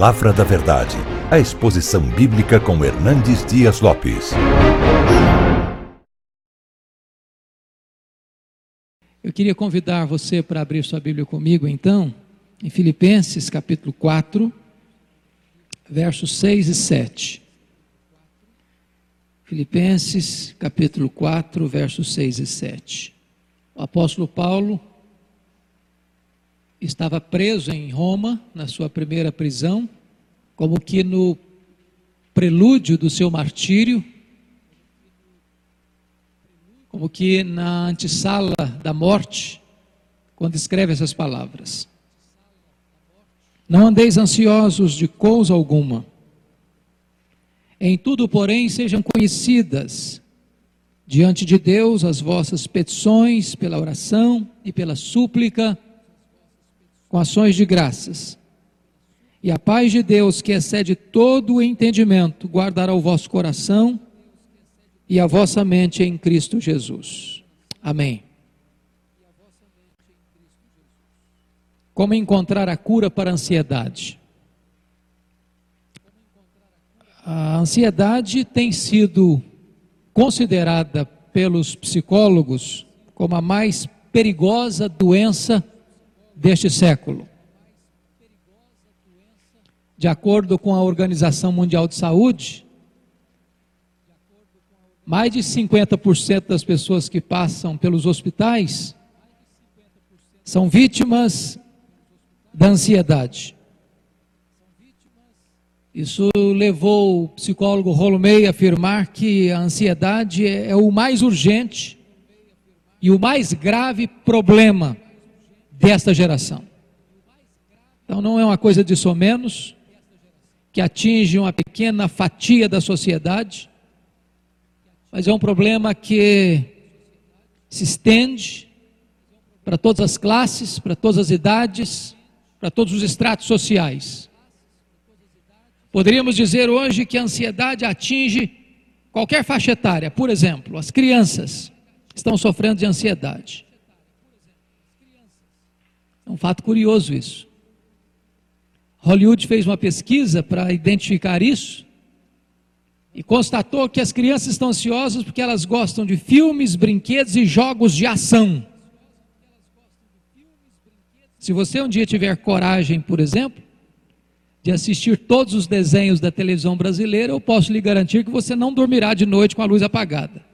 Palavra da Verdade, a exposição bíblica com Hernandes Dias Lopes. Eu queria convidar você para abrir sua Bíblia comigo, então, em Filipenses capítulo 4, versos 6 e 7. Filipenses capítulo 4, versos 6 e 7. O apóstolo Paulo estava preso em Roma, na sua primeira prisão, como que no prelúdio do seu martírio, como que na antessala da morte, quando escreve essas palavras. Não andeis ansiosos de coisa alguma. Em tudo, porém, sejam conhecidas diante de Deus as vossas petições pela oração e pela súplica com ações de graças. E a paz de Deus, que excede todo o entendimento, guardará o vosso coração e a vossa mente em Cristo Jesus. Amém. Como encontrar a cura para a ansiedade? A ansiedade tem sido considerada pelos psicólogos como a mais perigosa doença deste século. De acordo com a Organização Mundial de Saúde, mais de 50% das pessoas que passam pelos hospitais são vítimas da ansiedade. Isso levou o psicólogo Rolomei a afirmar que a ansiedade é o mais urgente e o mais grave problema desta geração. Então não é uma coisa de somenos que atinge uma pequena fatia da sociedade, mas é um problema que se estende para todas as classes, para todas as idades, para todos os estratos sociais. Poderíamos dizer hoje que a ansiedade atinge qualquer faixa etária. Por exemplo, as crianças estão sofrendo de ansiedade. É um fato curioso isso. Hollywood fez uma pesquisa para identificar isso e constatou que as crianças estão ansiosas porque elas gostam de filmes, brinquedos e jogos de ação. Se você um dia tiver coragem, por exemplo, de assistir todos os desenhos da televisão brasileira, eu posso lhe garantir que você não dormirá de noite com a luz apagada.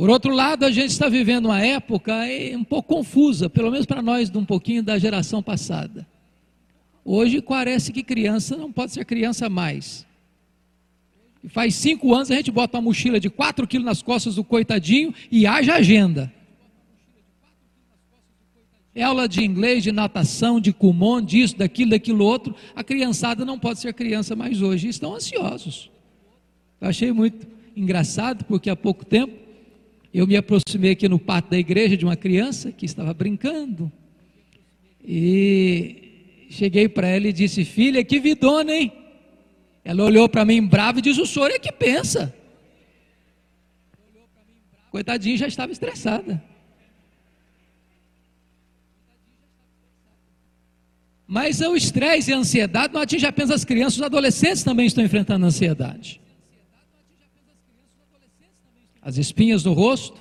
Por outro lado, a gente está vivendo uma época um pouco confusa, pelo menos para nós, de um pouquinho da geração passada. Hoje parece que criança não pode ser criança mais. E faz cinco anos a gente bota uma mochila de 4 quilos nas costas do coitadinho e haja agenda. É aula de inglês, de natação, de Kumon, disso, daquilo, daquilo outro. A criançada não pode ser criança mais hoje. Estão ansiosos. Eu achei muito engraçado, porque há pouco tempo eu me aproximei aqui no pátio da igreja de uma criança que estava brincando. E cheguei para ela e disse: Filha, que vidona, hein? Ela olhou para mim brava e disse: O senhor é que pensa. Coitadinha já estava estressada. Mas o estresse e a ansiedade não atinge apenas as crianças, os adolescentes também estão enfrentando ansiedade as espinhas no rosto.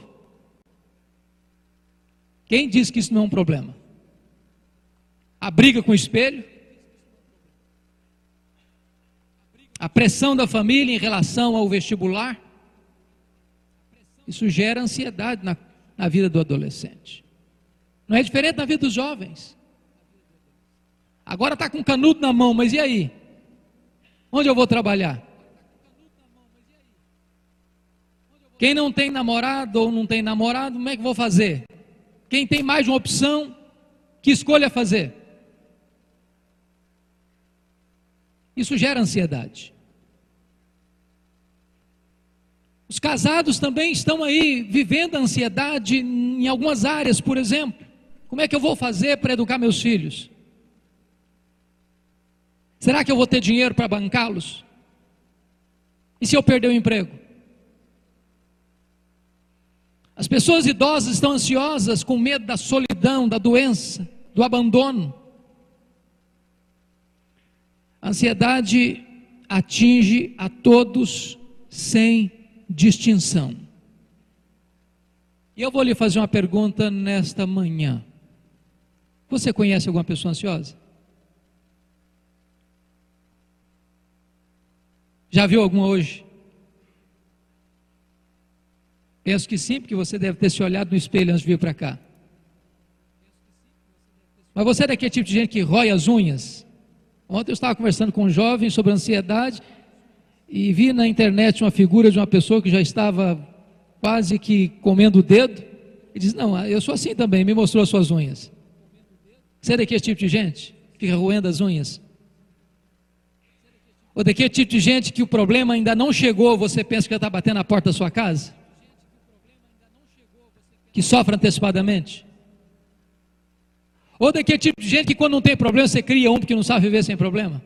Quem diz que isso não é um problema? A briga com o espelho? A pressão da família em relação ao vestibular? Isso gera ansiedade na, na vida do adolescente. Não é diferente na vida dos jovens. Agora está com canudo na mão, mas e aí? Onde eu vou trabalhar? Quem não tem namorado ou não tem namorado, como é que vou fazer? Quem tem mais de uma opção, que escolha fazer? Isso gera ansiedade. Os casados também estão aí vivendo ansiedade em algumas áreas, por exemplo. Como é que eu vou fazer para educar meus filhos? Será que eu vou ter dinheiro para bancá-los? E se eu perder o emprego? As pessoas idosas estão ansiosas com medo da solidão, da doença, do abandono. A ansiedade atinge a todos sem distinção. E eu vou lhe fazer uma pergunta nesta manhã. Você conhece alguma pessoa ansiosa? Já viu alguma hoje? Penso que sim, porque você deve ter se olhado no espelho antes de vir para cá. Mas você é daquele tipo de gente que rói as unhas? Ontem eu estava conversando com um jovem sobre ansiedade e vi na internet uma figura de uma pessoa que já estava quase que comendo o dedo. E diz: Não, eu sou assim também, me mostrou as suas unhas. Você é daquele tipo de gente que fica roendo as unhas? Ou daquele tipo de gente que o problema ainda não chegou, você pensa que já está batendo na porta da sua casa? Que sofre antecipadamente? Ou daquele tipo de gente que quando não tem problema, você cria um porque não sabe viver sem problema?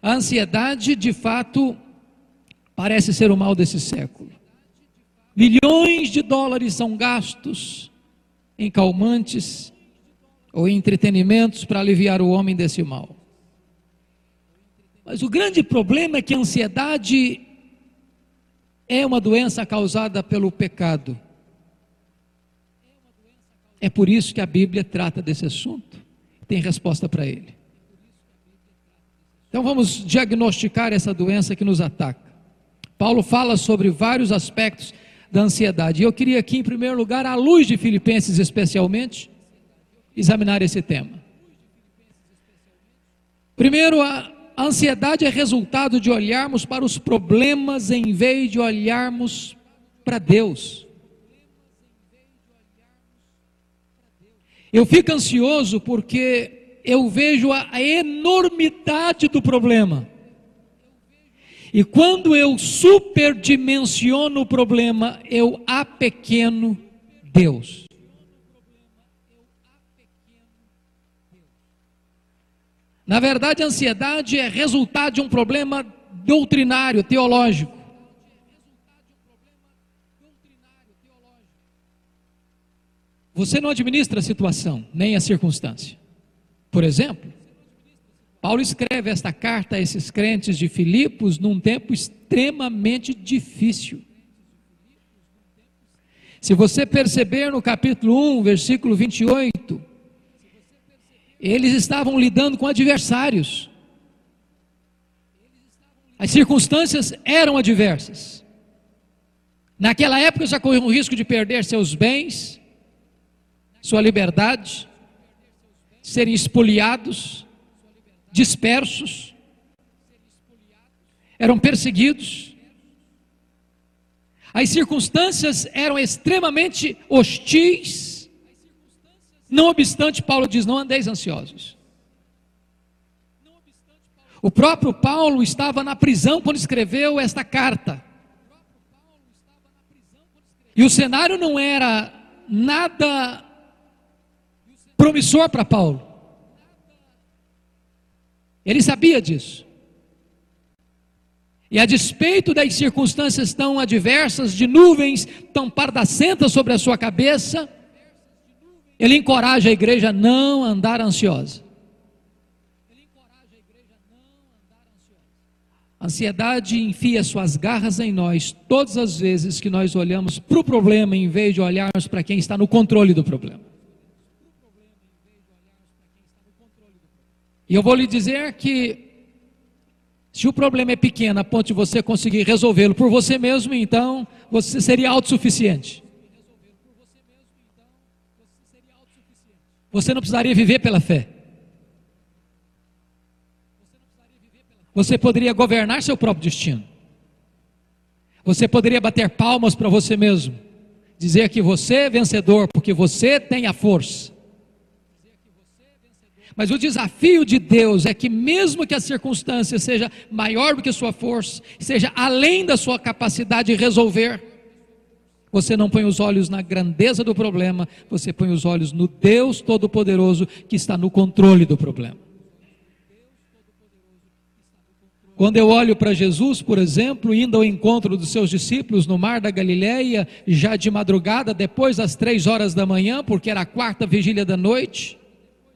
A ansiedade, de fato, parece ser o mal desse século. Milhões de dólares são gastos em calmantes ou em entretenimentos para aliviar o homem desse mal. Mas o grande problema é que a ansiedade é uma doença causada pelo pecado. É por isso que a Bíblia trata desse assunto, tem resposta para ele. Então vamos diagnosticar essa doença que nos ataca. Paulo fala sobre vários aspectos da ansiedade. E eu queria aqui, em primeiro lugar, à luz de Filipenses especialmente, examinar esse tema. Primeiro, a ansiedade é resultado de olharmos para os problemas em vez de olharmos para Deus. Eu fico ansioso porque eu vejo a, enormidade do problema. E quando eu superdimensiono o problema, eu apequeno Deus. Na verdade, a ansiedade é resultado de um problema doutrinário, teológico. Você não administra a situação, nem a circunstância. Por exemplo, Paulo escreve esta carta a esses crentes de Filipos num tempo extremamente difícil. Se você perceber no capítulo 1, versículo 28, eles estavam lidando com adversários. As circunstâncias eram adversas. Naquela época já corriam o risco de perder seus bens, sua liberdade, serem espoliados, dispersos, eram perseguidos. As circunstâncias eram extremamente hostis. Não obstante, Paulo diz: não andeis ansiosos. O próprio Paulo estava na prisão quando escreveu esta carta. E o cenário não era nada promissor para Paulo. Ele sabia disso. E a despeito das circunstâncias tão adversas, de nuvens tão pardacentas sobre a sua cabeça, ele encoraja a igreja a não andar ansiosa. A ansiedade enfia suas garras em nós todas as vezes que nós olhamos para o problema em vez de olharmos para quem está no controle do problema. E eu vou lhe dizer que se o problema é pequeno a ponto de você conseguir resolvê-lo por você mesmo, então você seria autossuficiente. Você não precisaria viver pela fé. Você poderia governar seu próprio destino. Você poderia bater palmas para você mesmo. Dizer que você é vencedor, porque você tem a força. Mas o desafio de Deus é que, mesmo que a circunstância seja maior do que sua força, seja além da sua capacidade de resolver, você não põe os olhos na grandeza do problema, você põe os olhos no Deus Todo-Poderoso que está no controle do problema. Quando eu olho para Jesus, por exemplo, indo ao encontro dos seus discípulos no mar da Galileia, já de madrugada, depois das três horas da manhã, porque era a quarta vigília da noite,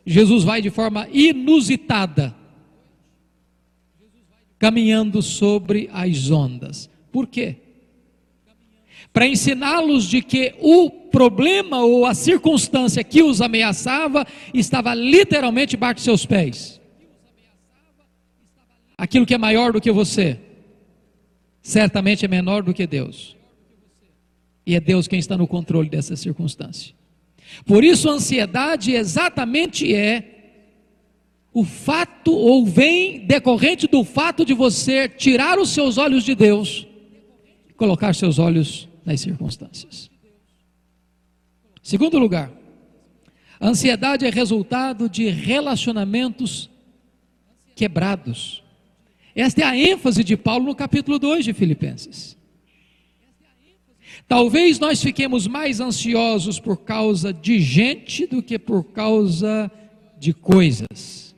Jesus vai de forma inusitada, caminhando sobre as ondas. Por quê? Para ensiná-los de que o problema ou a circunstância que os ameaçava estava literalmente debaixo de seus pés aquilo que é maior do que você, certamente é menor do que Deus. E é Deus quem está no controle dessa circunstância. Por isso, a ansiedade exatamente é o fato, ou vem decorrente do fato de você tirar os seus olhos de Deus e colocar seus olhos nas circunstâncias. Segundo lugar, a ansiedade é resultado de relacionamentos quebrados. Esta é a ênfase de Paulo no capítulo 2 de Filipenses. Talvez nós fiquemos mais ansiosos por causa de gente do que por causa de coisas.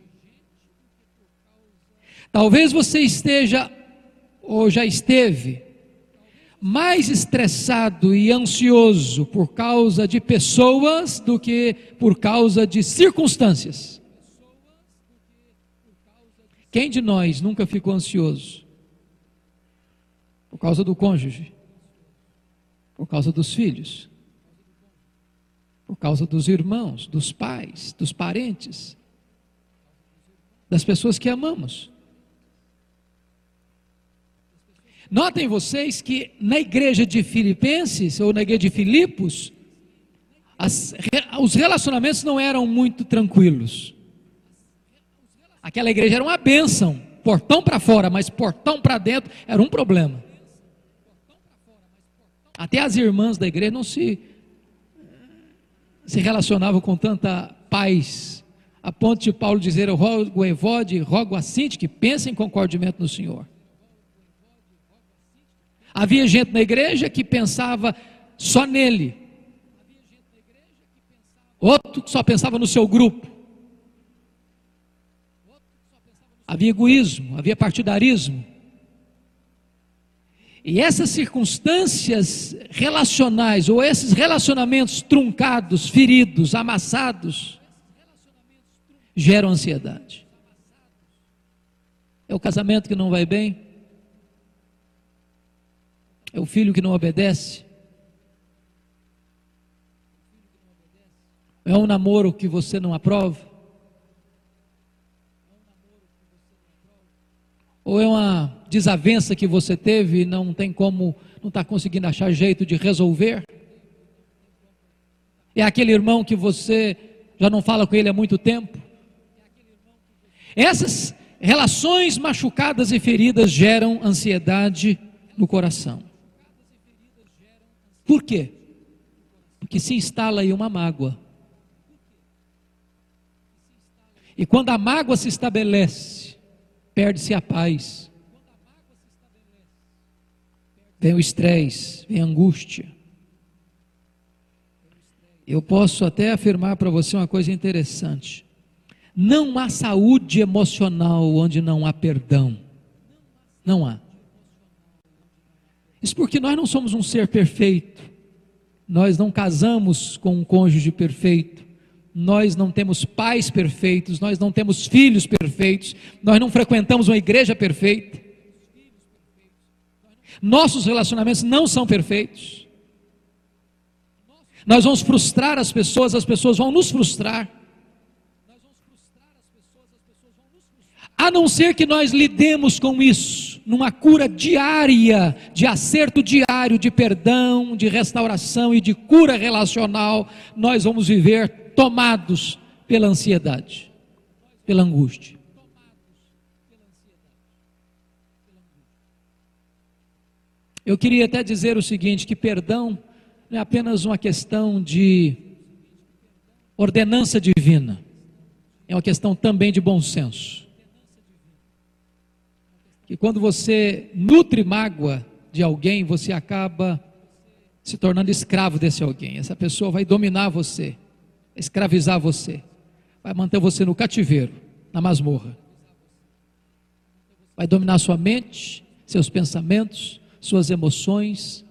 Talvez você esteja, ou já esteve, mais estressado e ansioso por causa de pessoas do que por causa de circunstâncias. Quem de nós nunca ficou ansioso? Por causa do cônjuge, por causa dos filhos, por causa dos irmãos, dos pais, dos parentes, das pessoas que amamos. Notem vocês que na igreja de Filipenses, ou na igreja de Filipos, as, os relacionamentos não eram muito tranquilos. Aquela igreja era uma bênção, portão para fora, mas portão para dentro era um problema. Até as irmãs da igreja não se se relacionavam com tanta paz, a ponto de Paulo dizer: Eu rogo o Evode, rogo a Cinti que pensem concordimento no Senhor. Havia gente na igreja que pensava só nele, outro que só pensava no seu grupo. havia egoísmo, havia partidarismo. E essas circunstâncias relacionais, ou esses relacionamentos truncados, feridos, amassados, geram ansiedade. É o casamento que não vai bem, é o filho que não obedece, é um namoro que você não aprova, Ou é uma desavença que você teve e não tem como, não está conseguindo achar jeito de resolver? É aquele irmão que você já não fala com ele há muito tempo? Essas relações machucadas e feridas geram ansiedade no coração. Por quê? Porque se instala aí uma mágoa. E quando a mágoa se estabelece, perde-se a paz. Vem o estresse, vem a angústia. Eu posso até afirmar para você uma coisa interessante. Não há saúde emocional onde não há perdão. Não há. Isso porque nós não somos um ser perfeito. Nós não casamos com um cônjuge perfeito nós não temos pais perfeitos, nós não temos filhos perfeitos, nós não frequentamos uma igreja perfeita. Nossos relacionamentos não são perfeitos. Nós vamos frustrar as pessoas, as pessoas vão nos frustrar. A não ser que nós lidemos com isso, numa cura diária, de acerto diário, de perdão, de restauração e de cura relacional, nós vamos viver tomados pela ansiedade, pela angústia. Eu queria até dizer o seguinte: que perdão não é apenas uma questão de ordenança divina, é uma questão também de bom senso. Que quando você nutre mágoa de alguém, você acaba se tornando escravo desse alguém. Essa pessoa vai dominar você escravizar você, vai manter você no cativeiro, na masmorra. vai dominar sua mente, seus pensamentos, suas emoções,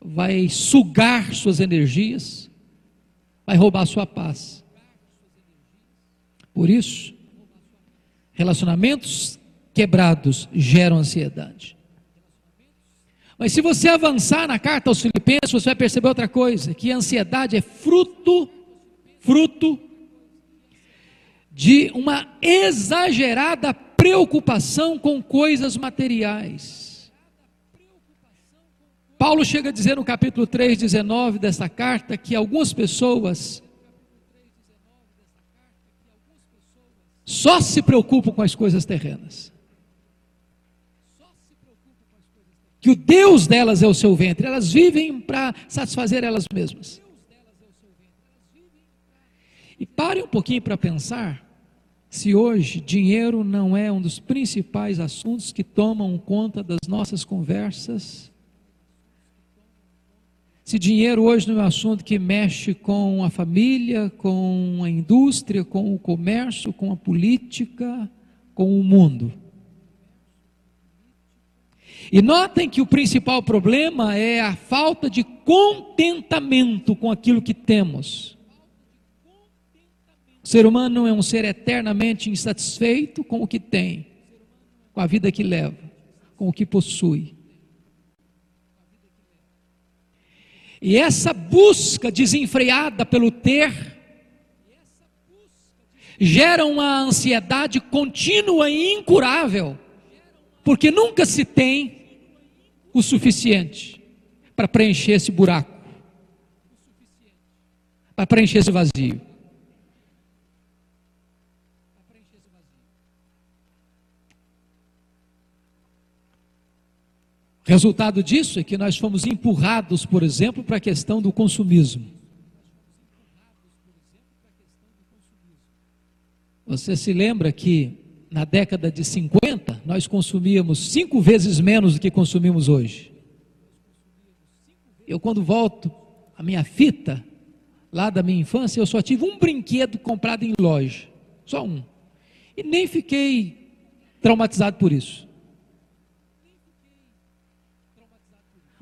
vai sugar suas energias, vai roubar sua paz. Por isso, relacionamentos quebrados geram ansiedade. Mas se você avançar na carta aos Filipenses, você vai perceber outra coisa, que a ansiedade é fruto fruto de uma exagerada preocupação com coisas materiais. Paulo chega a dizer no capítulo 3, 19 dessa carta que algumas pessoas só se preocupam com as coisas terrenas. Que o Deus delas é o seu ventre, elas vivem para satisfazer elas mesmas. E pare um pouquinho para pensar se hoje dinheiro não é um dos principais assuntos que tomam conta das nossas conversas, se dinheiro hoje não é um assunto que mexe com a família, com a indústria, com o comércio, com a política, com o mundo. E notem que o principal problema é a falta de contentamento com aquilo que temos. O ser humano é um ser eternamente insatisfeito com o que tem, com a vida que leva, com o que possui. E essa busca desenfreada pelo ter gera uma ansiedade contínua e incurável, porque nunca se tem o suficiente para preencher esse buraco, para preencher esse vazio. Resultado disso é que nós fomos empurrados, por exemplo, para a questão do consumismo. Você se lembra que na década de 50 nós consumíamos cinco vezes menos do que consumimos hoje? Eu, quando volto a minha fita, lá da minha infância, eu só tive um brinquedo comprado em loja, só um. E nem fiquei traumatizado por isso.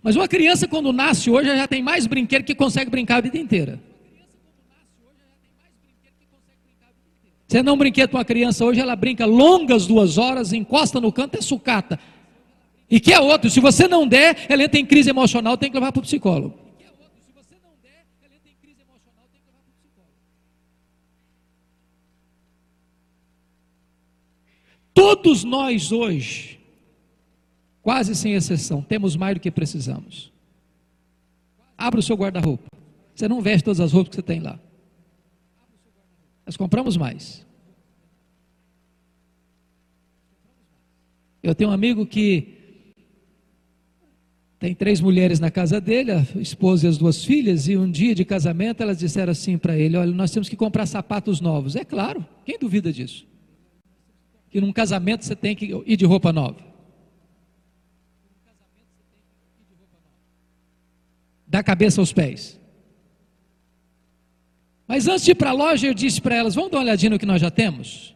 Mas uma criança, quando nasce hoje, já tem mais brinquedo que consegue brincar a vida inteira. Você um brinquedo para uma criança hoje, ela brinca longas duas horas, encosta no canto, é sucata. E que é outro, se você não der, ela entra em crise emocional, tem que levar para o psicólogo. Todos nós hoje Quase sem exceção, temos mais do que precisamos. Abra o seu guarda-roupa. Você não veste todas as roupas que você tem lá. Nós compramos mais. Eu tenho um amigo que tem três mulheres na casa dele, a esposa e as duas filhas, e um dia de casamento elas disseram assim para ele: Olha, nós temos que comprar sapatos novos. É claro, quem duvida disso? Que num casamento você tem que ir de roupa nova. da cabeça aos pés. Mas antes de ir para a loja, eu disse para elas: vamos dar uma olhadinha no que nós já temos?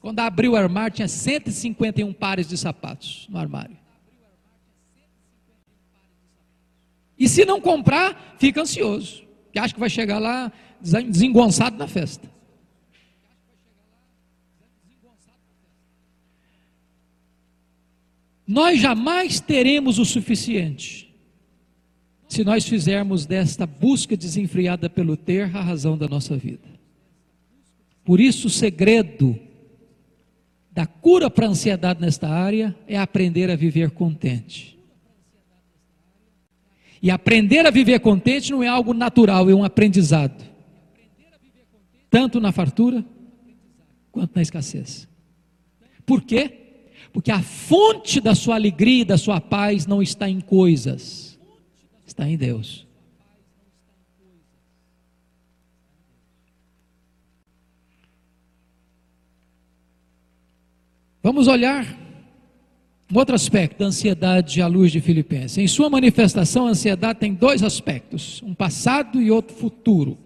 Quando abriu o armário, tinha 151 pares de sapatos no armário. E se não comprar, fica ansioso, que acha que vai chegar lá desengonçado na festa. Nós jamais teremos o suficiente se nós fizermos desta busca desenfreada pelo ter a razão da nossa vida. Por isso, o segredo da cura para a ansiedade nesta área é aprender a viver contente. E aprender a viver contente não é algo natural, é um aprendizado. Tanto na fartura quanto na escassez. Por quê? Porque a fonte da sua alegria e da sua paz não está em coisas está em Deus. Vamos olhar um outro aspecto da ansiedade à luz de Filipenses. Em sua manifestação, a ansiedade tem dois aspectos: um passado e outro futuro.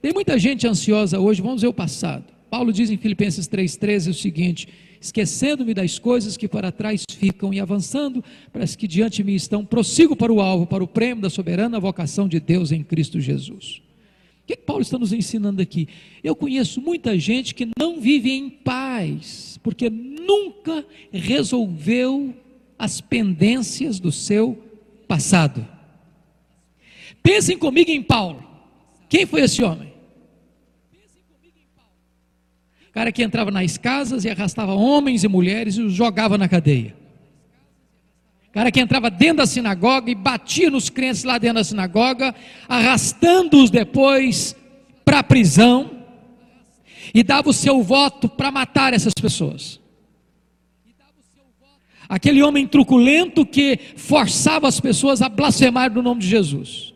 Tem muita gente ansiosa hoje, vamos ver o passado. Paulo diz em Filipenses 3,13 o seguinte: esquecendo-me das coisas que para trás ficam e avançando para as que diante de mim estão, prossigo para o alvo, para o prêmio da soberana vocação de Deus em Cristo Jesus. O que, que Paulo está nos ensinando aqui? Eu conheço muita gente que não vive em paz, porque nunca resolveu as pendências do seu passado. Pensem comigo em Paulo. Quem foi esse homem? O cara que entrava nas casas e arrastava homens e mulheres e os jogava na cadeia. Cara que entrava dentro da sinagoga e batia nos crentes lá dentro da sinagoga, arrastando-os depois para a prisão e dava o seu voto para matar essas pessoas. Aquele homem truculento que forçava as pessoas a blasfemar no nome de Jesus.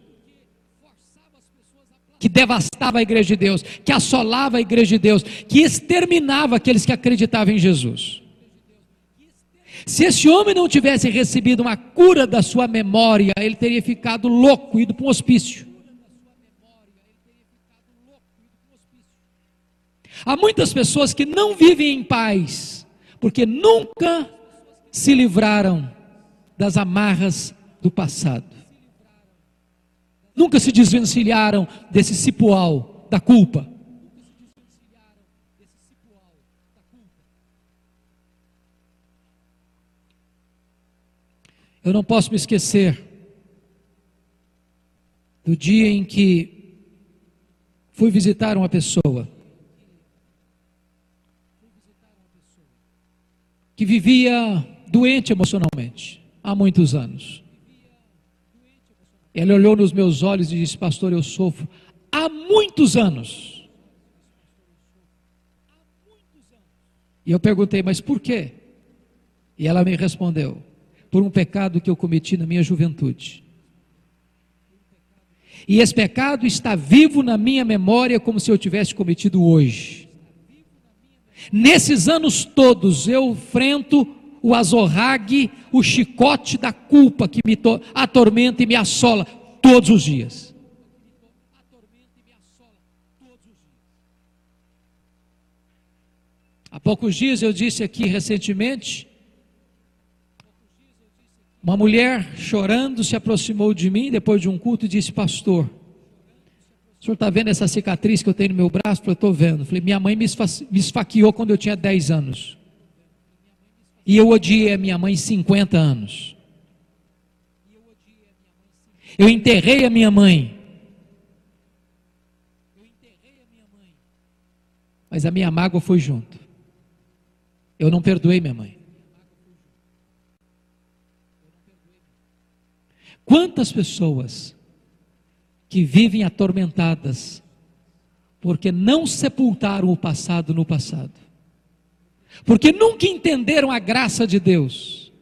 Que devastava a igreja de Deus, que assolava a igreja de Deus, que exterminava aqueles que acreditavam em Jesus. Se esse homem não tivesse recebido uma cura da sua memória, ele teria ficado louco, ido para um hospício. Há muitas pessoas que não vivem em paz, porque nunca se livraram das amarras do passado. Nunca se desvencilharam desse cipual da culpa. Eu não posso me esquecer do dia em que fui visitar uma pessoa que vivia doente emocionalmente há muitos anos. Ele olhou nos meus olhos e disse: Pastor, eu sofro há muitos anos. E eu perguntei: Mas por quê? E ela me respondeu: Por um pecado que eu cometi na minha juventude. E esse pecado está vivo na minha memória como se eu tivesse cometido hoje. Nesses anos todos eu enfrento o azorrague, o chicote da culpa que me atormenta e me assola todos os dias. Há poucos dias eu disse aqui recentemente, uma mulher chorando se aproximou de mim depois de um culto e disse: Pastor, o senhor está vendo essa cicatriz que eu tenho no meu braço? Eu estou vendo. falei, minha mãe me esfaqueou quando eu tinha 10 anos. E eu odiei a minha mãe 50 anos. Eu enterrei a minha mãe. Mas a minha mágoa foi junto. Eu não perdoei minha mãe. Quantas pessoas que vivem atormentadas, porque não sepultaram o passado no passado, porque nunca entenderam a graça de Deus,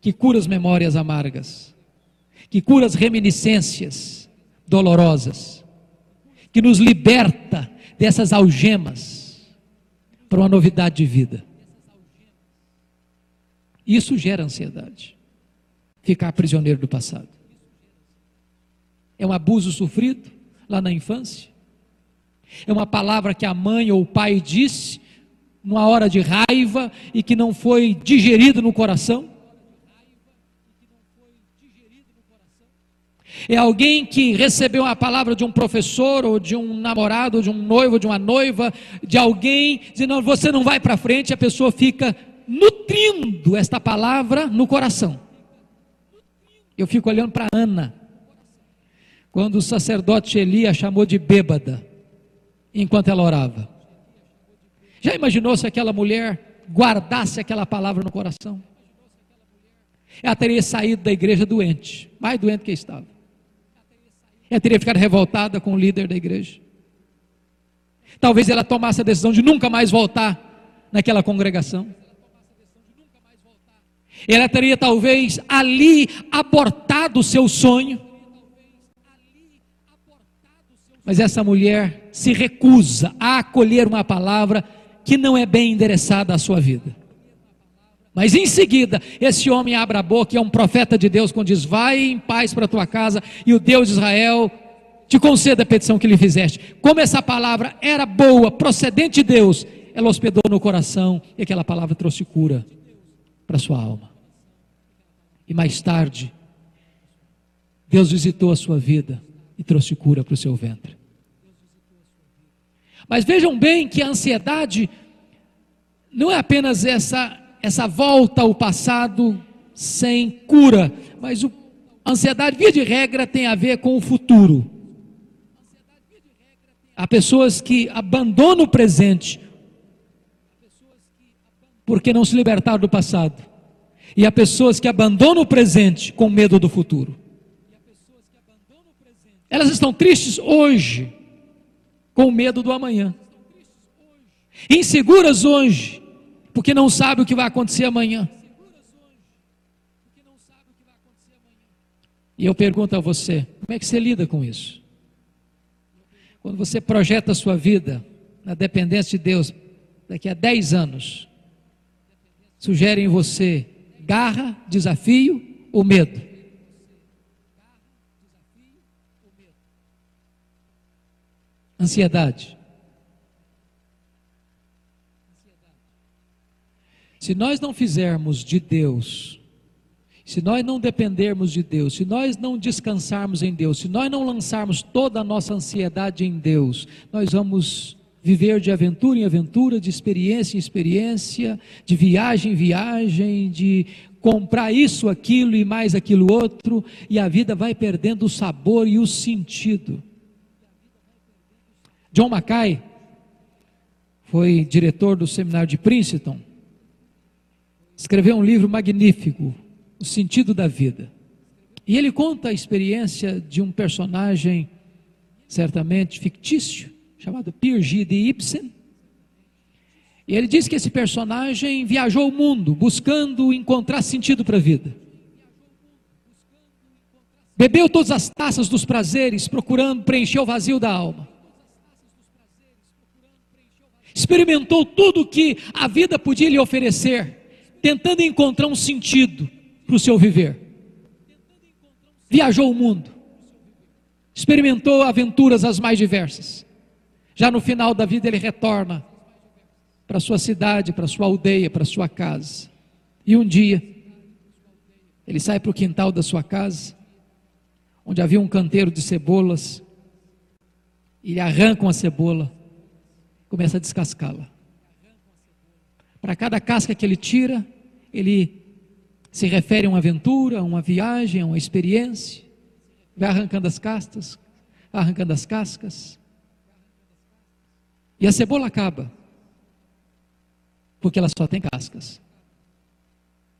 que cura as memórias amargas, que cura as reminiscências dolorosas, que nos liberta dessas algemas para uma novidade de vida. Isso gera ansiedade, ficar prisioneiro do passado. É um abuso sofrido lá na infância? É uma palavra que a mãe ou o pai disse numa hora de raiva e que não foi digerido no coração? É alguém que recebeu a palavra de um professor, ou de um namorado, ou de um noivo, ou de uma noiva, de alguém, dizendo: você não vai para frente, a pessoa fica nutrindo esta palavra no coração. Eu fico olhando para Ana, quando o sacerdote Elias chamou de bêbada, enquanto ela orava. Já imaginou se aquela mulher guardasse aquela palavra no coração? Ela teria saído da igreja doente, mais doente que estava. Ela teria ficado revoltada com o líder da igreja. Talvez ela tomasse a decisão de nunca mais voltar naquela congregação. Ela teria talvez ali abortado o seu sonho. Mas essa mulher se recusa a acolher uma palavra que não é bem endereçada à sua vida. Mas em seguida, esse homem abre a boca é um profeta de Deus quando diz: Vai em paz para a tua casa e o Deus de Israel te conceda a petição que lhe fizeste. Como essa palavra era boa, procedente de Deus, ela hospedou no coração e aquela palavra trouxe cura para sua alma. E mais tarde, Deus visitou a sua vida e trouxe cura para o seu ventre. Mas vejam bem que a ansiedade não é apenas essa, essa volta ao passado sem cura, mas o, a ansiedade, via de regra, tem a ver com o futuro. Há pessoas que abandonam o presente porque não se libertaram do passado. E há pessoas que abandonam o presente com medo do futuro. Elas estão tristes hoje, com medo do amanhã. Inseguras hoje, porque não sabem o que vai acontecer amanhã. E eu pergunto a você: como é que você lida com isso? Quando você projeta a sua vida na dependência de Deus, daqui a 10 anos, sugere em você garra, desafio ou medo? Ansiedade. Se nós não fizermos de Deus, se nós não dependermos de Deus, se nós não descansarmos em Deus, se nós não lançarmos toda a nossa ansiedade em Deus, nós vamos viver de aventura em aventura, de experiência em experiência, de viagem em viagem, de comprar isso, aquilo e mais aquilo outro, e a vida vai perdendo o sabor e o sentido. John Mackay foi diretor do seminário de Princeton escreveu um livro magnífico, O Sentido da Vida. E ele conta a experiência de um personagem, certamente fictício, chamado Pierre de Ibsen. E ele diz que esse personagem viajou o mundo buscando encontrar sentido para a vida. Bebeu todas as taças dos prazeres, procurando preencher o vazio da alma. Experimentou tudo que a vida podia lhe oferecer, tentando encontrar um sentido para o seu viver. Viajou o mundo, experimentou aventuras as mais diversas. Já no final da vida ele retorna para sua cidade, para sua aldeia, para sua casa. E um dia ele sai para o quintal da sua casa, onde havia um canteiro de cebolas, e ele arranca uma cebola, começa a descascá-la. Para cada casca que ele tira, ele se refere a uma aventura, a uma viagem, a uma experiência. Vai arrancando as castas, arrancando as cascas. E a cebola acaba, porque ela só tem cascas.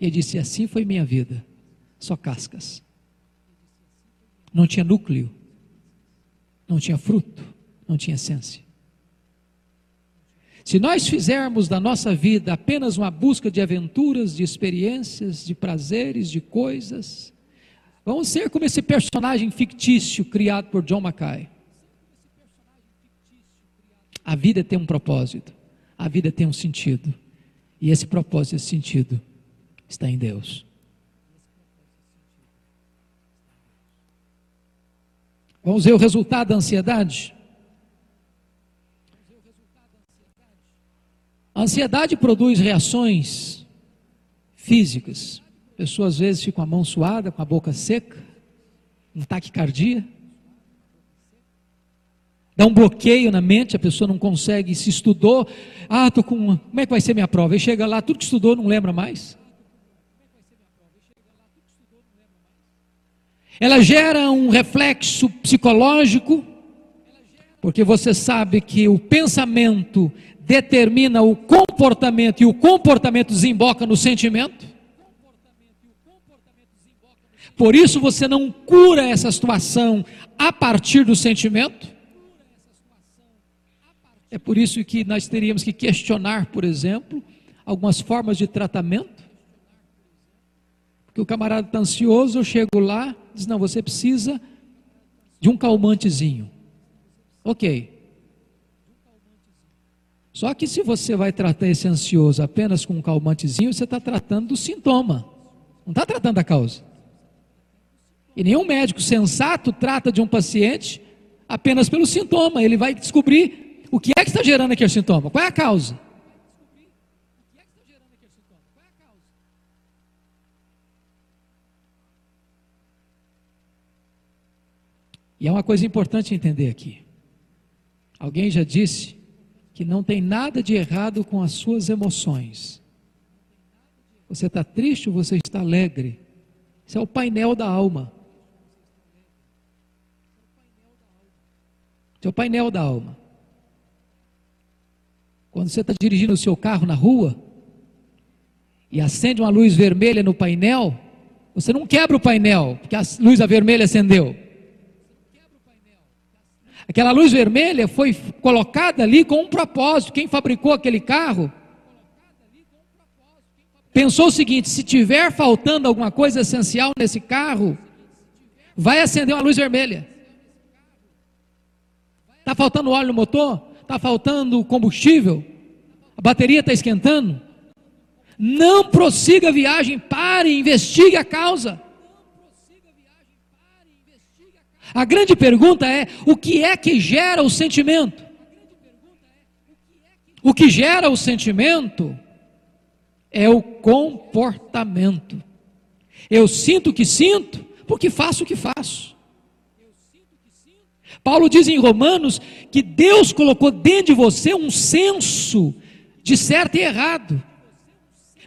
E ele disse: Assim foi minha vida, só cascas. Não tinha núcleo, não tinha fruto, não tinha essência. Se nós fizermos da nossa vida apenas uma busca de aventuras, de experiências, de prazeres, de coisas, vamos ser como esse personagem fictício criado por John Mackay. A vida tem um propósito, a vida tem um sentido, e esse propósito, esse sentido está em Deus. Vamos ver o resultado da ansiedade? A ansiedade produz reações físicas. Pessoas às vezes ficam com a mão suada, com a boca seca, um taquicardia. Dá um bloqueio na mente, a pessoa não consegue, se estudou, ah, tô com como é que vai ser minha prova? E chega lá, tudo que estudou não lembra mais. Ela gera um reflexo psicológico, porque você sabe que o pensamento determina o comportamento e o comportamento desemboca no sentimento. Por isso você não cura essa situação a partir do sentimento. É por isso que nós teríamos que questionar, por exemplo, algumas formas de tratamento. Porque o camarada está ansioso, eu chego lá, diz: não, você precisa de um calmantezinho. Ok, só que se você vai tratar esse ansioso apenas com um calmantezinho, você está tratando do sintoma, não está tratando da causa. E nenhum médico sensato trata de um paciente apenas pelo sintoma, ele vai descobrir o que é que está gerando aquele sintoma, qual é a causa. E é uma coisa importante entender aqui. Alguém já disse que não tem nada de errado com as suas emoções. Você está triste ou você está alegre? Isso é o painel da alma. Isso é o painel da alma. Quando você está dirigindo o seu carro na rua e acende uma luz vermelha no painel, você não quebra o painel, porque a luz vermelha acendeu. Aquela luz vermelha foi colocada ali com um propósito. Quem fabricou aquele carro pensou o seguinte: se tiver faltando alguma coisa essencial nesse carro, vai acender uma luz vermelha. Está faltando óleo no motor? Está faltando combustível? A bateria está esquentando? Não prossiga a viagem, pare, investigue a causa. A grande pergunta é: o que é que gera o sentimento? O que gera o sentimento é o comportamento. Eu sinto o que sinto, porque faço o que faço. Paulo diz em Romanos que Deus colocou dentro de você um senso de certo e errado,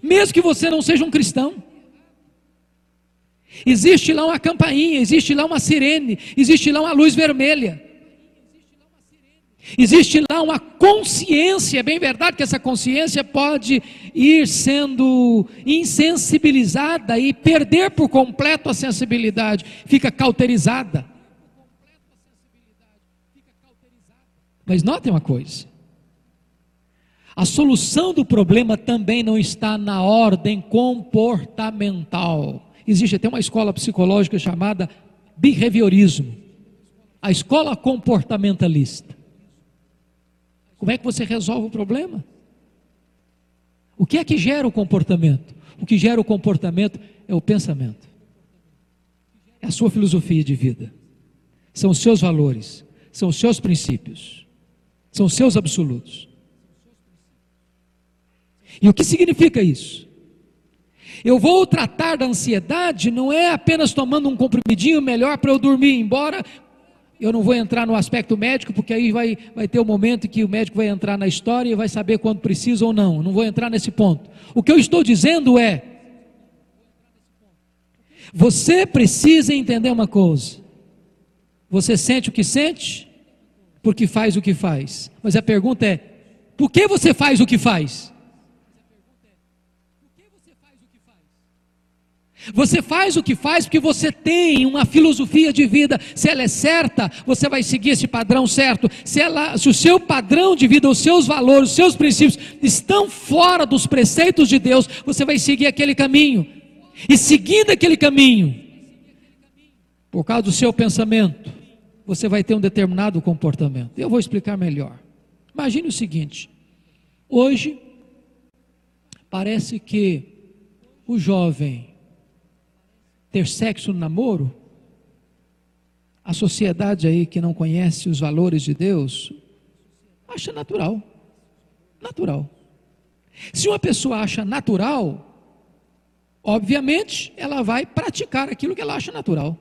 mesmo que você não seja um cristão. Existe lá uma campainha, existe lá uma sirene, existe lá uma luz vermelha. Existe lá uma consciência, é bem verdade que essa consciência pode ir sendo insensibilizada e perder por completo a sensibilidade, fica cauterizada. Mas notem uma coisa: a solução do problema também não está na ordem comportamental. Existe até uma escola psicológica chamada behaviorismo, a escola comportamentalista. Como é que você resolve o problema? O que é que gera o comportamento? O que gera o comportamento é o pensamento, é a sua filosofia de vida, são os seus valores, são os seus princípios, são os seus absolutos. E o que significa isso? Eu vou tratar da ansiedade não é apenas tomando um comprimidinho melhor para eu dormir, embora eu não vou entrar no aspecto médico, porque aí vai, vai ter o um momento que o médico vai entrar na história e vai saber quando precisa ou não. Não vou entrar nesse ponto. O que eu estou dizendo é: você precisa entender uma coisa. Você sente o que sente, porque faz o que faz. Mas a pergunta é: por que você faz o que faz? Você faz o que faz porque você tem uma filosofia de vida. Se ela é certa, você vai seguir esse padrão certo. Se, ela, se o seu padrão de vida, os seus valores, os seus princípios estão fora dos preceitos de Deus, você vai seguir aquele caminho. E seguindo aquele caminho, por causa do seu pensamento, você vai ter um determinado comportamento. Eu vou explicar melhor. Imagine o seguinte: hoje, parece que o jovem ter sexo no namoro, a sociedade aí que não conhece os valores de Deus, acha natural. Natural. Se uma pessoa acha natural, obviamente ela vai praticar aquilo que ela acha natural.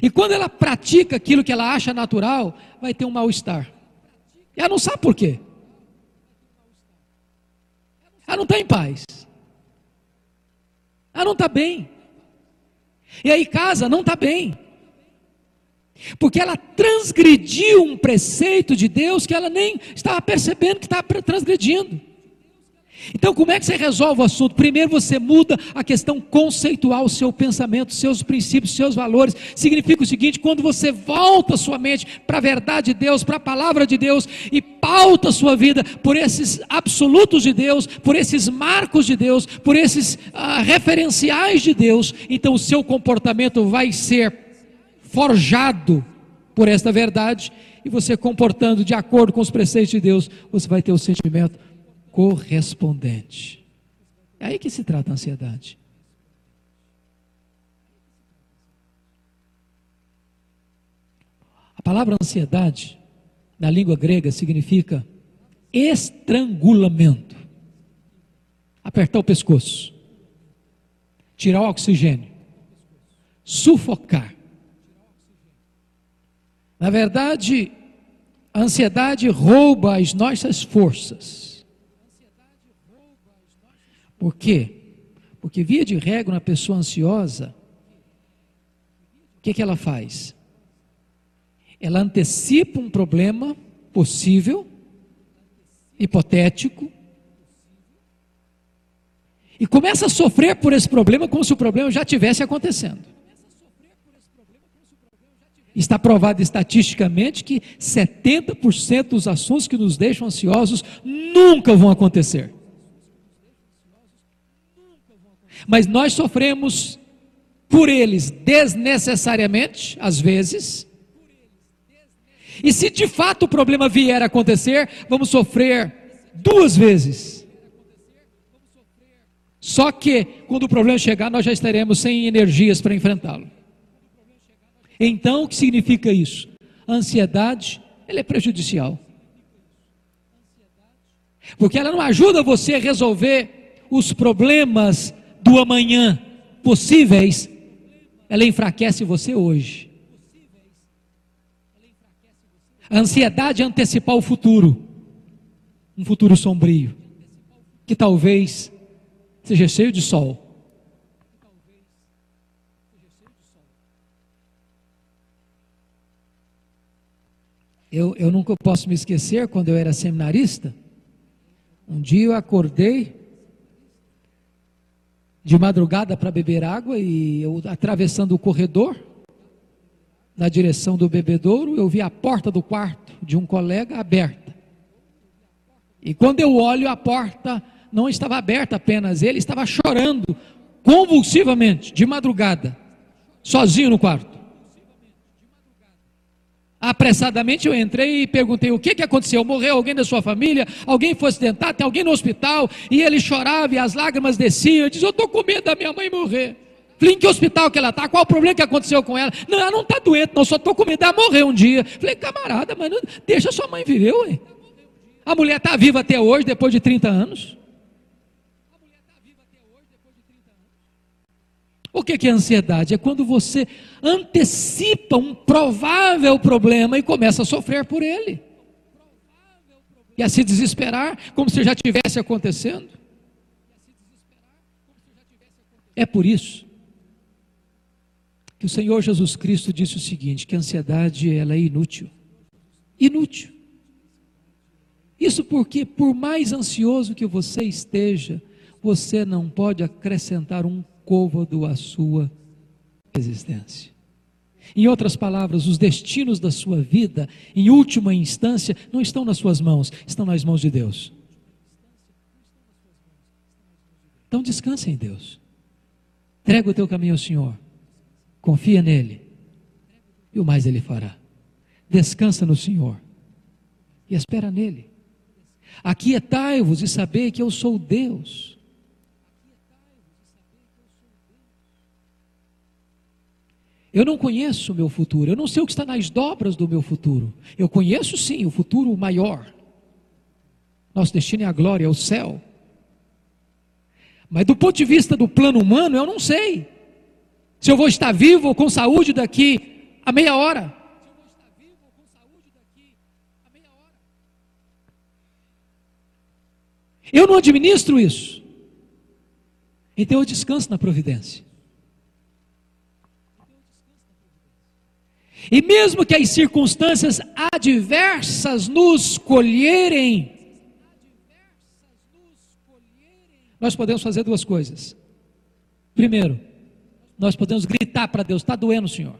E quando ela pratica aquilo que ela acha natural, vai ter um mal-estar. Ela não sabe por quê. Ela não está em paz. Ela não está bem. E aí casa não está bem. Porque ela transgrediu um preceito de Deus que ela nem estava percebendo que estava transgredindo. Então, como é que você resolve o assunto? Primeiro você muda a questão conceitual, seu pensamento, seus princípios, seus valores. Significa o seguinte: quando você volta sua mente para a verdade de Deus, para a palavra de Deus, e pauta sua vida por esses absolutos de Deus, por esses marcos de Deus, por esses ah, referenciais de Deus, então o seu comportamento vai ser forjado por esta verdade, e você comportando de acordo com os preceitos de Deus, você vai ter o sentimento correspondente. É aí que se trata a ansiedade. A palavra ansiedade, na língua grega, significa estrangulamento apertar o pescoço, tirar o oxigênio, sufocar, Na verdade, a ansiedade rouba as nossas forças. Por quê? Porque, via de regra, uma pessoa ansiosa, o que, que ela faz? Ela antecipa um problema possível, hipotético, e começa a sofrer por esse problema como se o problema já tivesse acontecendo. Está provado estatisticamente que 70% dos assuntos que nos deixam ansiosos nunca vão acontecer. Mas nós sofremos por eles desnecessariamente, às vezes. E se de fato o problema vier a acontecer, vamos sofrer duas vezes. Só que quando o problema chegar, nós já estaremos sem energias para enfrentá-lo. Então, o que significa isso? A ansiedade, ela é prejudicial. Porque ela não ajuda você a resolver os problemas do amanhã possíveis, ela enfraquece você hoje. A ansiedade é antecipar o futuro, um futuro sombrio, que talvez seja cheio de sol, Eu, eu nunca posso me esquecer, quando eu era seminarista, um dia eu acordei de madrugada para beber água e eu atravessando o corredor, na direção do bebedouro, eu vi a porta do quarto de um colega aberta. E quando eu olho, a porta não estava aberta apenas, ele estava chorando convulsivamente, de madrugada, sozinho no quarto. Apressadamente eu entrei e perguntei o que, que aconteceu. Morreu alguém da sua família? Alguém foi acidentado? Tem alguém no hospital? E ele chorava e as lágrimas desciam. Eu disse: Eu estou com medo da minha mãe morrer. Falei: Em que hospital que ela está? Qual o problema que aconteceu com ela? Não, ela não está doente, não. Só estou com medo dela morrer um dia. Falei: Camarada, mas não, deixa sua mãe viver, ué. A mulher está viva até hoje, depois de 30 anos. O que é ansiedade? É quando você antecipa um provável problema e começa a sofrer por ele. E a se desesperar como se já tivesse acontecendo. É por isso que o Senhor Jesus Cristo disse o seguinte, que a ansiedade ela é inútil. Inútil. Isso porque por mais ansioso que você esteja, você não pode acrescentar um côvado à sua existência. Em outras palavras, os destinos da sua vida, em última instância, não estão nas suas mãos, estão nas mãos de Deus. Então descansa em Deus. Entrega o teu caminho ao Senhor. Confia nele. E o mais ele fará. Descansa no Senhor. E espera nele. Aquietai-vos e sabei que eu sou Deus. Eu não conheço o meu futuro, eu não sei o que está nas dobras do meu futuro. Eu conheço sim o futuro maior. Nosso destino é a glória, é o céu. Mas do ponto de vista do plano humano, eu não sei. Se eu vou estar vivo ou com saúde daqui a meia hora. Eu não administro isso. Então eu descanso na providência. E mesmo que as circunstâncias adversas nos colherem, nós podemos fazer duas coisas. Primeiro, nós podemos gritar para Deus: está doendo, Senhor.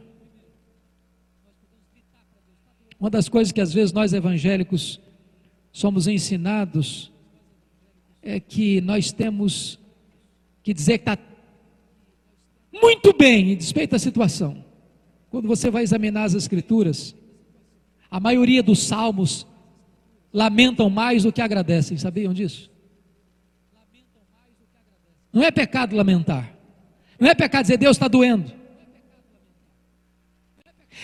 Uma das coisas que às vezes nós evangélicos somos ensinados é que nós temos que dizer que está muito bem, em despeito da situação. Quando você vai examinar as Escrituras, a maioria dos salmos lamentam mais do que agradecem, sabiam disso? Não é pecado lamentar, não é pecado dizer Deus está doendo,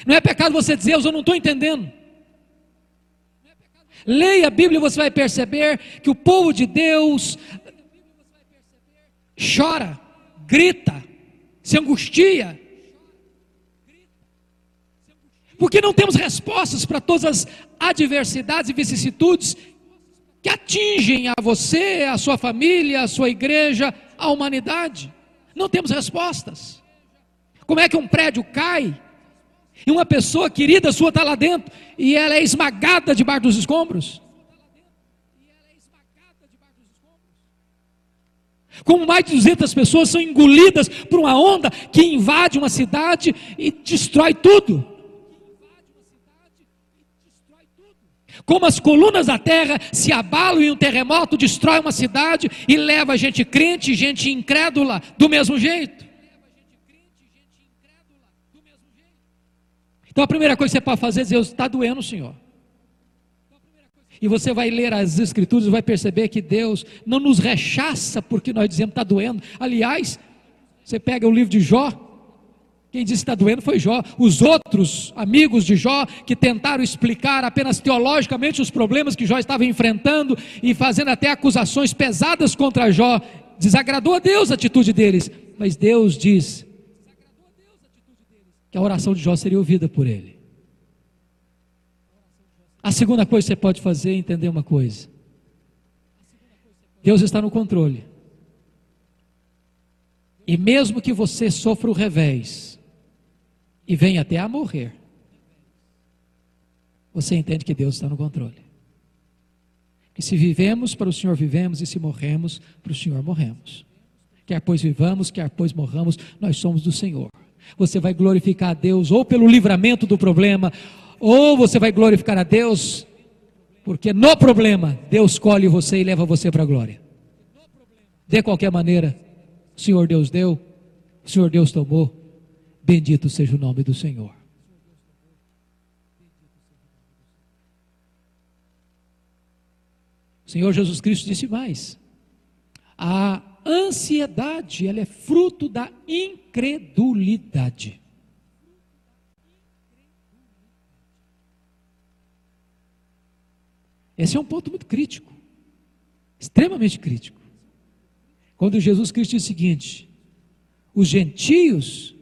não é pecado você dizer Deus eu não estou entendendo. Leia a Bíblia e você vai perceber que o povo de Deus chora, grita, se angustia, Porque não temos respostas para todas as adversidades e vicissitudes que atingem a você, a sua família, a sua igreja, a humanidade. Não temos respostas. Como é que um prédio cai e uma pessoa querida sua está lá dentro e ela é esmagada debaixo dos escombros? Como mais de 200 pessoas são engolidas por uma onda que invade uma cidade e destrói tudo. Como as colunas da terra se abalam e um terremoto destrói uma cidade e leva gente crente gente incrédula do mesmo jeito. Então a primeira coisa que você pode fazer é dizer: está doendo, Senhor. E você vai ler as Escrituras e vai perceber que Deus não nos rechaça porque nós dizemos está doendo. Aliás, você pega o livro de Jó, quem disse que está doendo foi Jó. Os outros amigos de Jó, que tentaram explicar apenas teologicamente os problemas que Jó estava enfrentando e fazendo até acusações pesadas contra Jó, desagradou a Deus a atitude deles. Mas Deus diz que a oração de Jó seria ouvida por ele. A segunda coisa que você pode fazer é entender uma coisa: Deus está no controle. E mesmo que você sofra o revés e venha até a morrer, você entende que Deus está no controle. Que se vivemos, para o Senhor vivemos, e se morremos, para o Senhor morremos. Quer pois vivamos, quer pois morramos, nós somos do Senhor. Você vai glorificar a Deus ou pelo livramento do problema, ou você vai glorificar a Deus, porque no problema Deus escolhe você e leva você para a glória. De qualquer maneira, o Senhor Deus deu, o Senhor Deus tomou, bendito seja o nome do Senhor. O Senhor Jesus Cristo disse mais: a ansiedade, ela é fruto da incredulidade. Esse é um ponto muito crítico, extremamente crítico. Quando Jesus Cristo diz o seguinte: os gentios,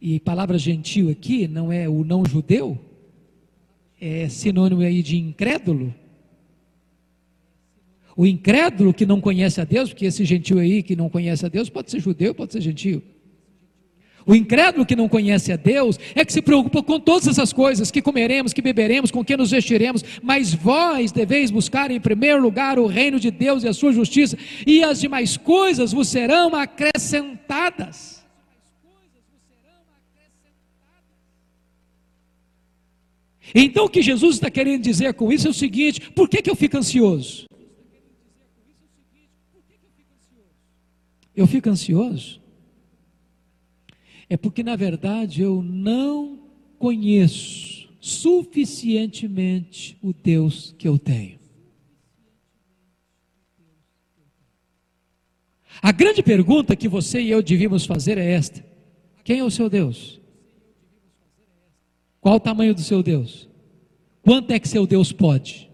e palavra gentil aqui não é o não judeu, é sinônimo aí de incrédulo. O incrédulo que não conhece a Deus, porque esse gentil aí que não conhece a Deus pode ser judeu, pode ser gentil. O incrédulo que não conhece a Deus é que se preocupa com todas essas coisas: que comeremos, que beberemos, com que nos vestiremos. Mas vós deveis buscar em primeiro lugar o reino de Deus e a sua justiça, e as demais coisas vos serão acrescentadas. Então o que Jesus está querendo dizer com isso é o seguinte: por que, que eu fico ansioso? Eu fico ansioso é porque, na verdade, eu não conheço suficientemente o Deus que eu tenho. A grande pergunta que você e eu devíamos fazer é esta: quem é o seu Deus? Qual o tamanho do seu Deus? Quanto é que seu Deus pode?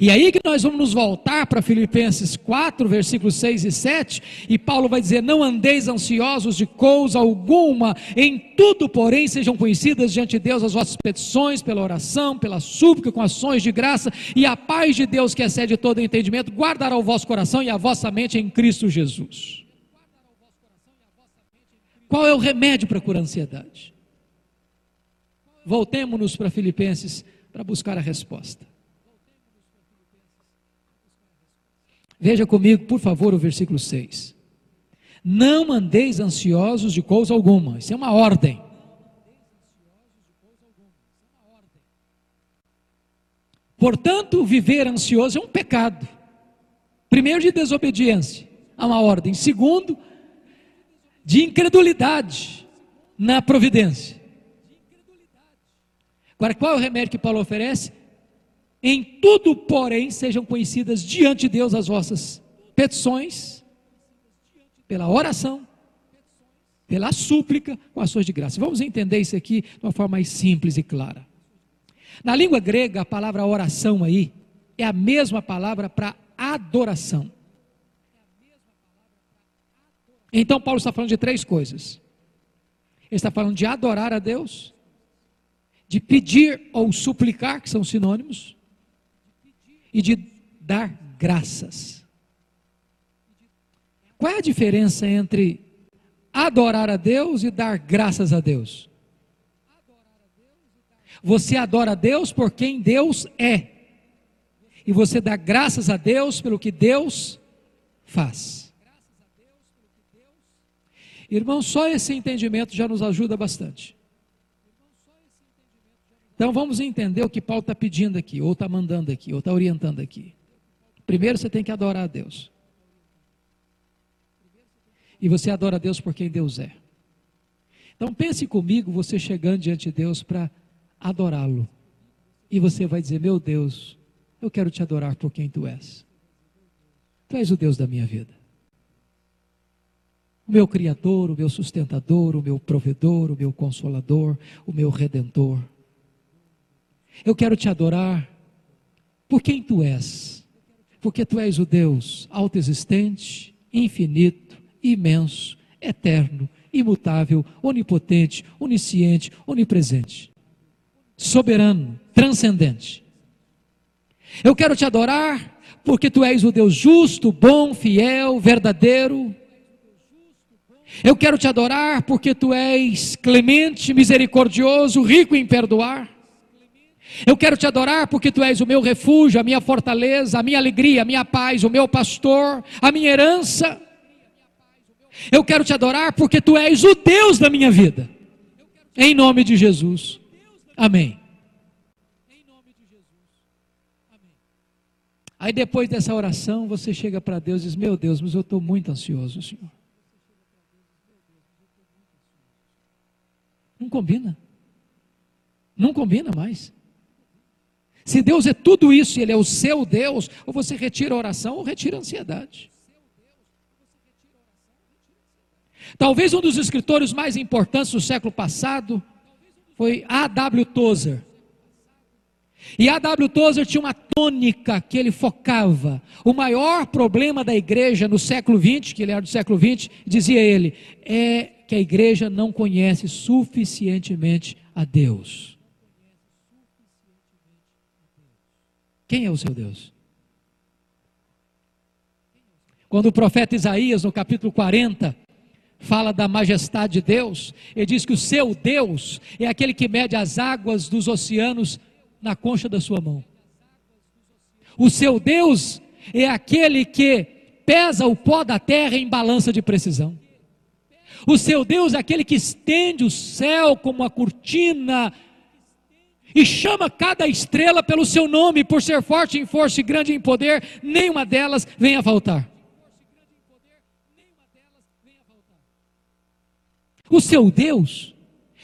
E aí que nós vamos nos voltar para Filipenses 4, versículos 6 e 7, e Paulo vai dizer: Não andeis ansiosos de coisa alguma, em tudo, porém, sejam conhecidas diante de Deus as vossas petições, pela oração, pela súplica, com ações de graça, e a paz de Deus, que excede todo entendimento, guardará o vosso coração e a vossa mente em Cristo Jesus. Qual é o remédio para curar a ansiedade? Voltemos-nos para Filipenses para buscar a resposta. Veja comigo, por favor, o versículo 6. Não andeis ansiosos de coisa alguma. Isso é uma ordem. Portanto, viver ansioso é um pecado. Primeiro, de desobediência a uma ordem. Segundo, de incredulidade na providência. Agora, qual é o remédio que Paulo oferece? Em tudo, porém, sejam conhecidas diante de Deus as vossas petições, pela oração, pela súplica, com ações de graça. Vamos entender isso aqui de uma forma mais simples e clara. Na língua grega, a palavra oração aí é a mesma palavra para adoração. Então, Paulo está falando de três coisas. Ele está falando de adorar a Deus, de pedir ou suplicar, que são sinônimos, e de dar graças. Qual é a diferença entre adorar a Deus e dar graças a Deus? Você adora a Deus por quem Deus é, e você dá graças a Deus pelo que Deus faz. Irmão, só esse entendimento já nos ajuda bastante. Então vamos entender o que Paulo está pedindo aqui, ou está mandando aqui, ou está orientando aqui. Primeiro você tem que adorar a Deus. E você adora a Deus por quem Deus é. Então pense comigo, você chegando diante de Deus para adorá-lo. E você vai dizer: Meu Deus, eu quero te adorar por quem tu és. Tu és o Deus da minha vida. O meu Criador, o meu sustentador, o meu provedor, o meu consolador, o meu redentor. Eu quero te adorar por quem tu és, porque tu és o Deus autoexistente, infinito, imenso, eterno, imutável, onipotente, onisciente, onipresente, soberano, transcendente. Eu quero te adorar porque tu és o Deus justo, bom, fiel, verdadeiro, eu quero te adorar porque tu és clemente, misericordioso, rico em perdoar. Eu quero te adorar porque tu és o meu refúgio, a minha fortaleza, a minha alegria, a minha paz, o meu pastor, a minha herança. Eu quero te adorar porque tu és o Deus da minha vida. Em nome de Jesus. Amém. Aí depois dessa oração, você chega para Deus e diz: Meu Deus, mas eu estou muito ansioso, Senhor. Não combina. Não combina mais. Se Deus é tudo isso e Ele é o seu Deus, ou você retira a oração ou retira a ansiedade. Talvez um dos escritores mais importantes do século passado foi A.W. Tozer. E A.W. Tozer tinha uma tônica que ele focava. O maior problema da igreja no século XX, que ele era do século XX, dizia ele, é que a igreja não conhece suficientemente a Deus. Quem é o seu Deus? Quando o profeta Isaías, no capítulo 40, fala da majestade de Deus, ele diz que o seu Deus é aquele que mede as águas dos oceanos na concha da sua mão. O seu Deus é aquele que pesa o pó da terra em balança de precisão. O seu Deus é aquele que estende o céu como uma cortina e chama cada estrela pelo seu nome, por ser forte em força e grande em poder, nenhuma delas vem a faltar. O seu Deus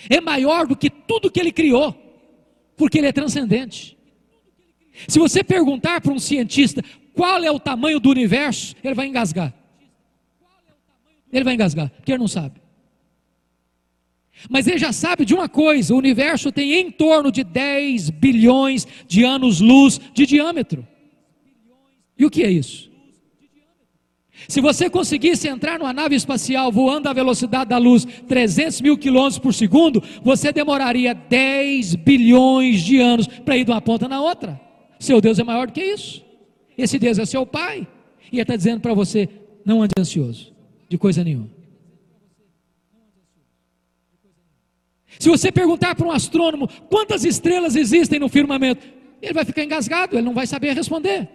é maior do que tudo que ele criou, porque ele é transcendente. Se você perguntar para um cientista qual é o tamanho do universo, ele vai engasgar. Ele vai engasgar, porque ele não sabe. Mas ele já sabe de uma coisa: o universo tem em torno de 10 bilhões de anos-luz de diâmetro. E o que é isso? Se você conseguisse entrar numa nave espacial voando à velocidade da luz 300 mil quilômetros por segundo, você demoraria 10 bilhões de anos para ir de uma ponta na outra. Seu Deus é maior do que isso. Esse Deus é seu Pai. E Ele está dizendo para você: não ande ansioso de coisa nenhuma. Se você perguntar para um astrônomo quantas estrelas existem no firmamento, ele vai ficar engasgado, ele não vai saber responder.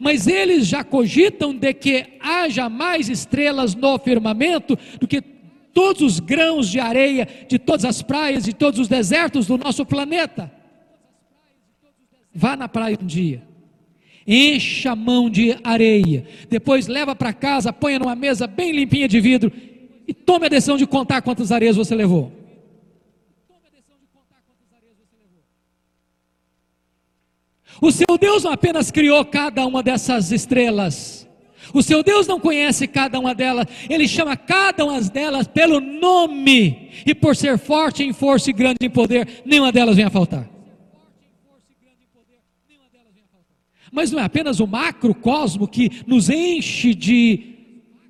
Mas eles já cogitam de que haja mais estrelas no firmamento do que todos os grãos de areia de todas as praias e todos os desertos do nosso planeta. Vá na praia um dia encha a mão de areia, depois leva para casa, ponha numa mesa bem limpinha de vidro e tome a decisão de contar quantas areias você levou. O seu Deus não apenas criou cada uma dessas estrelas, o seu Deus não conhece cada uma delas, ele chama cada uma delas pelo nome, e por ser forte em força e grande em poder, nenhuma delas vem a faltar. Mas não é apenas o macrocosmo que nos enche de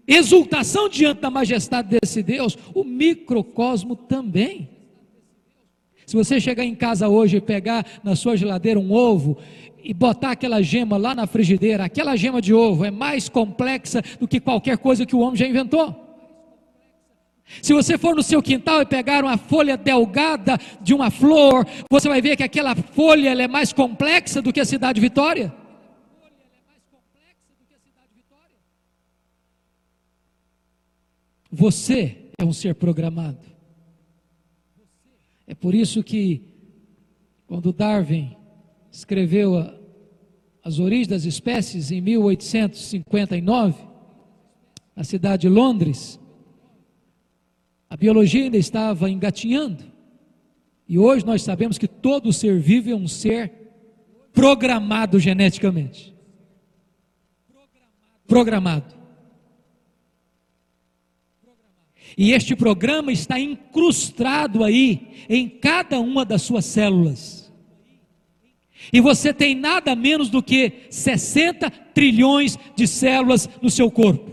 exultação diante da majestade desse Deus, o microcosmo também. Se você chegar em casa hoje e pegar na sua geladeira um ovo e botar aquela gema lá na frigideira, aquela gema de ovo é mais complexa do que qualquer coisa que o homem já inventou. Se você for no seu quintal e pegar uma folha delgada de uma flor, você vai ver que aquela folha é mais complexa do que a cidade Vitória. Você é um ser programado. É por isso que, quando Darwin escreveu a, As Origens das Espécies, em 1859, na cidade de Londres, a biologia ainda estava engatinhando. E hoje nós sabemos que todo ser vivo é um ser programado geneticamente. Programado. E este programa está incrustado aí em cada uma das suas células. E você tem nada menos do que 60 trilhões de células no seu corpo.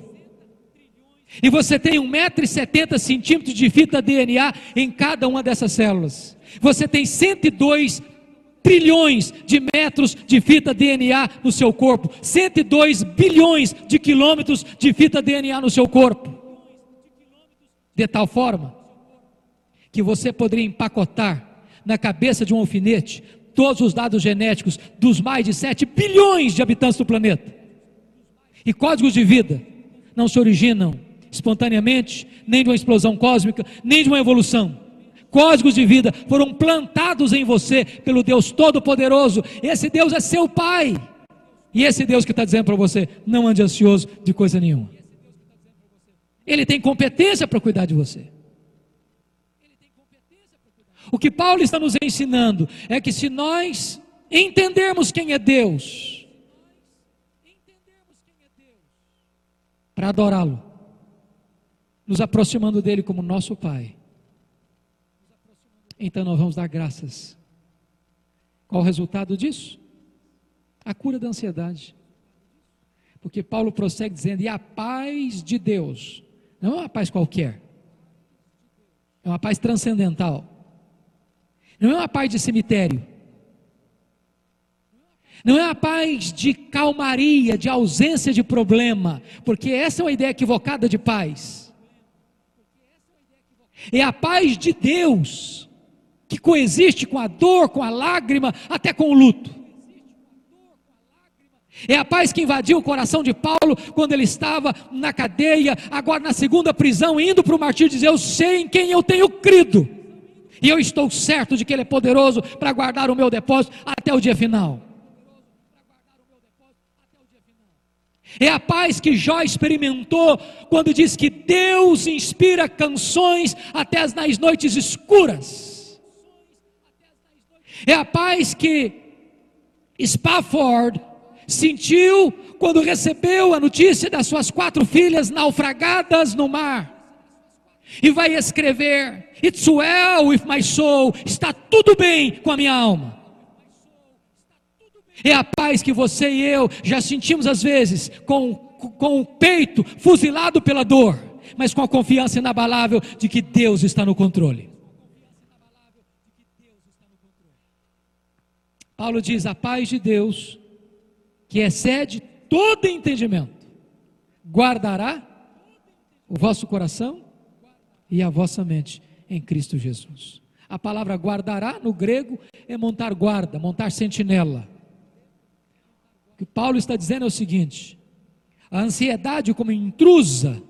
E você tem 1,70m de fita DNA em cada uma dessas células. Você tem 102 trilhões de metros de fita DNA no seu corpo. 102 bilhões de quilômetros de fita DNA no seu corpo de tal forma que você poderia empacotar na cabeça de um alfinete todos os dados genéticos dos mais de 7 bilhões de habitantes do planeta. E códigos de vida não se originam espontaneamente, nem de uma explosão cósmica, nem de uma evolução. Códigos de vida foram plantados em você pelo Deus Todo-Poderoso. Esse Deus é seu Pai. E esse Deus que está dizendo para você: não ande ansioso de coisa nenhuma. Ele tem competência para cuidar de você. O que Paulo está nos ensinando é que se nós entendermos quem é Deus, para adorá-lo, nos aproximando dele como nosso Pai, então nós vamos dar graças. Qual o resultado disso? A cura da ansiedade. Porque Paulo prossegue dizendo: e a paz de Deus, não é uma paz qualquer. É uma paz transcendental. Não é uma paz de cemitério. Não é uma paz de calmaria, de ausência de problema, porque essa é uma ideia equivocada de paz. É a paz de Deus, que coexiste com a dor, com a lágrima, até com o luto. É a paz que invadiu o coração de Paulo quando ele estava na cadeia, agora na segunda prisão, indo para o martírio, dizer: Eu sei em quem eu tenho crido, e eu estou certo de que Ele é poderoso para guardar o meu depósito até o dia final. É a paz que Jó experimentou quando diz que Deus inspira canções até nas noites escuras. É a paz que Spafford sentiu quando recebeu a notícia das suas quatro filhas naufragadas no mar. E vai escrever: It's well with my soul. Está tudo bem com a minha alma. É a paz que você e eu já sentimos às vezes com, com o peito fuzilado pela dor, mas com a confiança inabalável de que Deus está no controle. Paulo diz: a paz de Deus que excede todo entendimento, guardará o vosso coração e a vossa mente em Cristo Jesus. A palavra guardará no grego é montar guarda, montar sentinela. O que Paulo está dizendo é o seguinte: a ansiedade como intrusa,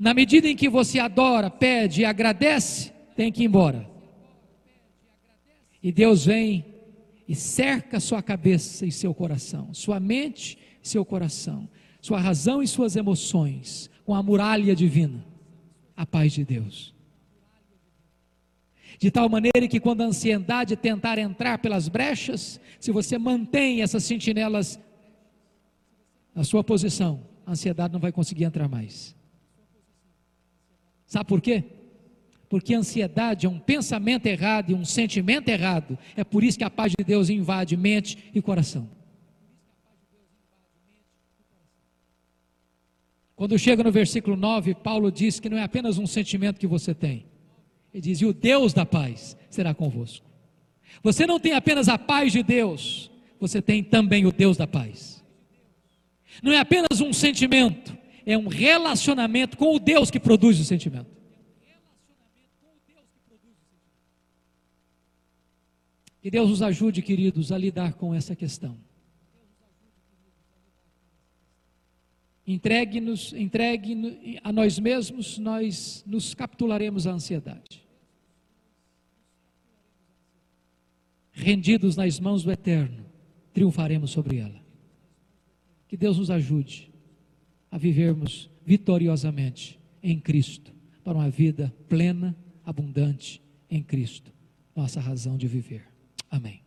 na medida em que você adora, pede e agradece, tem que ir embora. E Deus vem e cerca sua cabeça e seu coração, sua mente e seu coração, sua razão e suas emoções com a muralha divina, a paz de Deus. De tal maneira que quando a ansiedade tentar entrar pelas brechas, se você mantém essas sentinelas na sua posição, a ansiedade não vai conseguir entrar mais. Sabe por quê? Porque ansiedade é um pensamento errado e um sentimento errado. É por isso que a paz de Deus invade mente e coração. Quando chega no versículo 9, Paulo diz que não é apenas um sentimento que você tem. Ele diz: E o Deus da paz será convosco. Você não tem apenas a paz de Deus, você tem também o Deus da paz. Não é apenas um sentimento, é um relacionamento com o Deus que produz o sentimento. Que Deus nos ajude, queridos, a lidar com essa questão. Entregue-nos, entregue a nós mesmos, nós nos capitularemos à ansiedade. Rendidos nas mãos do Eterno, triunfaremos sobre ela. Que Deus nos ajude a vivermos vitoriosamente em Cristo, para uma vida plena, abundante em Cristo, nossa razão de viver. Amém.